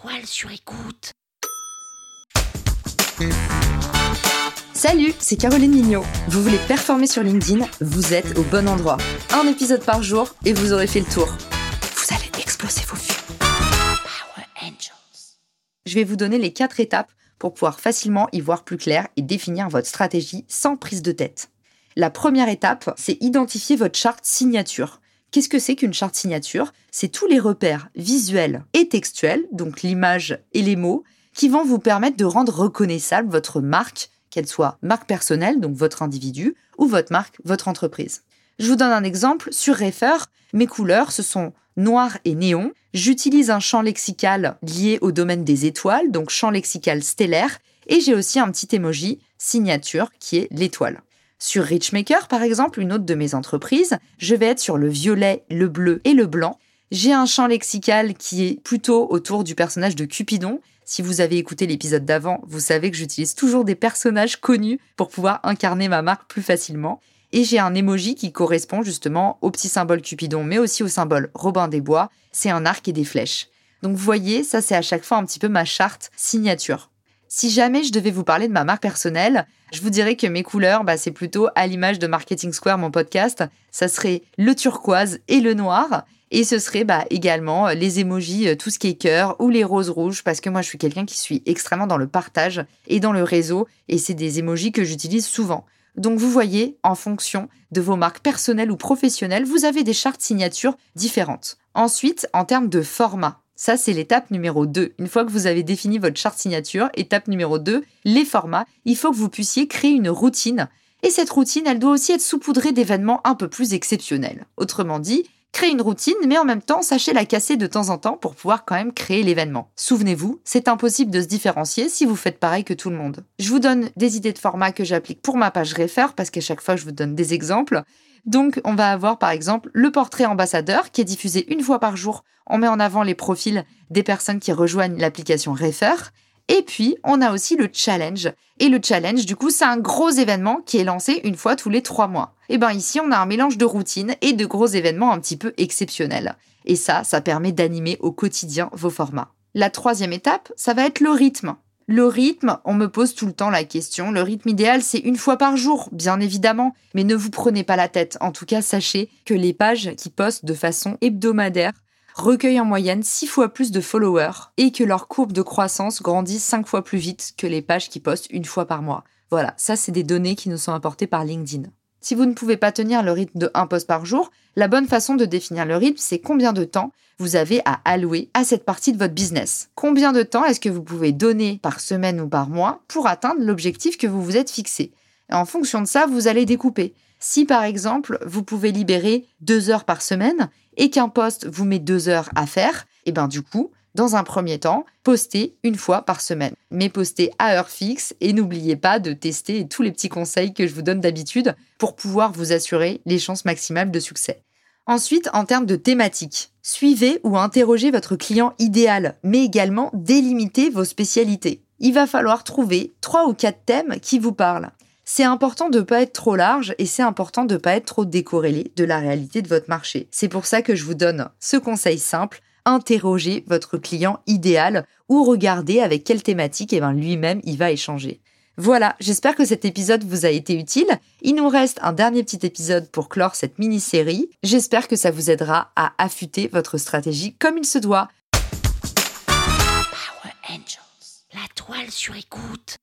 toile sur écoute. Salut, c'est Caroline Mignot. Vous voulez performer sur LinkedIn Vous êtes au bon endroit. Un épisode par jour et vous aurez fait le tour. Vous allez exploser vos vues. Power Angels. Je vais vous donner les quatre étapes pour pouvoir facilement y voir plus clair et définir votre stratégie sans prise de tête. La première étape, c'est identifier votre charte signature. Qu'est-ce que c'est qu'une charte signature? C'est tous les repères visuels et textuels, donc l'image et les mots, qui vont vous permettre de rendre reconnaissable votre marque, qu'elle soit marque personnelle, donc votre individu, ou votre marque, votre entreprise. Je vous donne un exemple. Sur Refer, mes couleurs, ce sont noir et néon. J'utilise un champ lexical lié au domaine des étoiles, donc champ lexical stellaire, et j'ai aussi un petit emoji signature qui est l'étoile. Sur Richmaker, par exemple, une autre de mes entreprises, je vais être sur le violet, le bleu et le blanc. J'ai un champ lexical qui est plutôt autour du personnage de Cupidon. Si vous avez écouté l'épisode d'avant, vous savez que j'utilise toujours des personnages connus pour pouvoir incarner ma marque plus facilement. Et j'ai un emoji qui correspond justement au petit symbole Cupidon, mais aussi au symbole Robin des Bois. C'est un arc et des flèches. Donc vous voyez, ça c'est à chaque fois un petit peu ma charte signature. Si jamais je devais vous parler de ma marque personnelle, je vous dirais que mes couleurs, bah, c'est plutôt à l'image de Marketing Square, mon podcast. Ça serait le turquoise et le noir. Et ce serait bah, également les émojis, euh, tout ce qui est cœur ou les roses rouges, parce que moi je suis quelqu'un qui suis extrêmement dans le partage et dans le réseau, et c'est des émojis que j'utilise souvent. Donc vous voyez, en fonction de vos marques personnelles ou professionnelles, vous avez des chartes signatures différentes. Ensuite, en termes de format, ça, c'est l'étape numéro 2. Une fois que vous avez défini votre charte signature, étape numéro 2, les formats, il faut que vous puissiez créer une routine. Et cette routine, elle doit aussi être saupoudrée d'événements un peu plus exceptionnels. Autrement dit, créez une routine, mais en même temps, sachez la casser de temps en temps pour pouvoir quand même créer l'événement. Souvenez-vous, c'est impossible de se différencier si vous faites pareil que tout le monde. Je vous donne des idées de formats que j'applique pour ma page Refer, parce qu'à chaque fois, je vous donne des exemples. Donc, on va avoir par exemple le portrait ambassadeur qui est diffusé une fois par jour. On met en avant les profils des personnes qui rejoignent l'application Refer. Et puis, on a aussi le challenge. Et le challenge, du coup, c'est un gros événement qui est lancé une fois tous les trois mois. Et bien ici, on a un mélange de routine et de gros événements un petit peu exceptionnels. Et ça, ça permet d'animer au quotidien vos formats. La troisième étape, ça va être le rythme. Le rythme, on me pose tout le temps la question. Le rythme idéal, c'est une fois par jour, bien évidemment. Mais ne vous prenez pas la tête. En tout cas, sachez que les pages qui postent de façon hebdomadaire recueillent en moyenne 6 fois plus de followers et que leur courbe de croissance grandit 5 fois plus vite que les pages qui postent une fois par mois. Voilà, ça c'est des données qui nous sont apportées par LinkedIn. Si vous ne pouvez pas tenir le rythme de un post par jour, la bonne façon de définir le rythme, c'est combien de temps vous avez à allouer à cette partie de votre business. Combien de temps est-ce que vous pouvez donner par semaine ou par mois pour atteindre l'objectif que vous vous êtes fixé? En fonction de ça, vous allez découper. Si par exemple, vous pouvez libérer deux heures par semaine et qu'un poste vous met deux heures à faire, et ben du coup, dans un premier temps, postez une fois par semaine. Mais postez à heure fixe et n'oubliez pas de tester tous les petits conseils que je vous donne d'habitude pour pouvoir vous assurer les chances maximales de succès. Ensuite, en termes de thématique, suivez ou interrogez votre client idéal, mais également délimitez vos spécialités. Il va falloir trouver trois ou quatre thèmes qui vous parlent. C'est important de ne pas être trop large et c'est important de ne pas être trop décorrélé de la réalité de votre marché. C'est pour ça que je vous donne ce conseil simple interrogez votre client idéal ou regardez avec quelle thématique eh ben, lui-même il va échanger. Voilà, j'espère que cet épisode vous a été utile. Il nous reste un dernier petit épisode pour clore cette mini-série. J'espère que ça vous aidera à affûter votre stratégie comme il se doit. Power Angels. La toile sur écoute.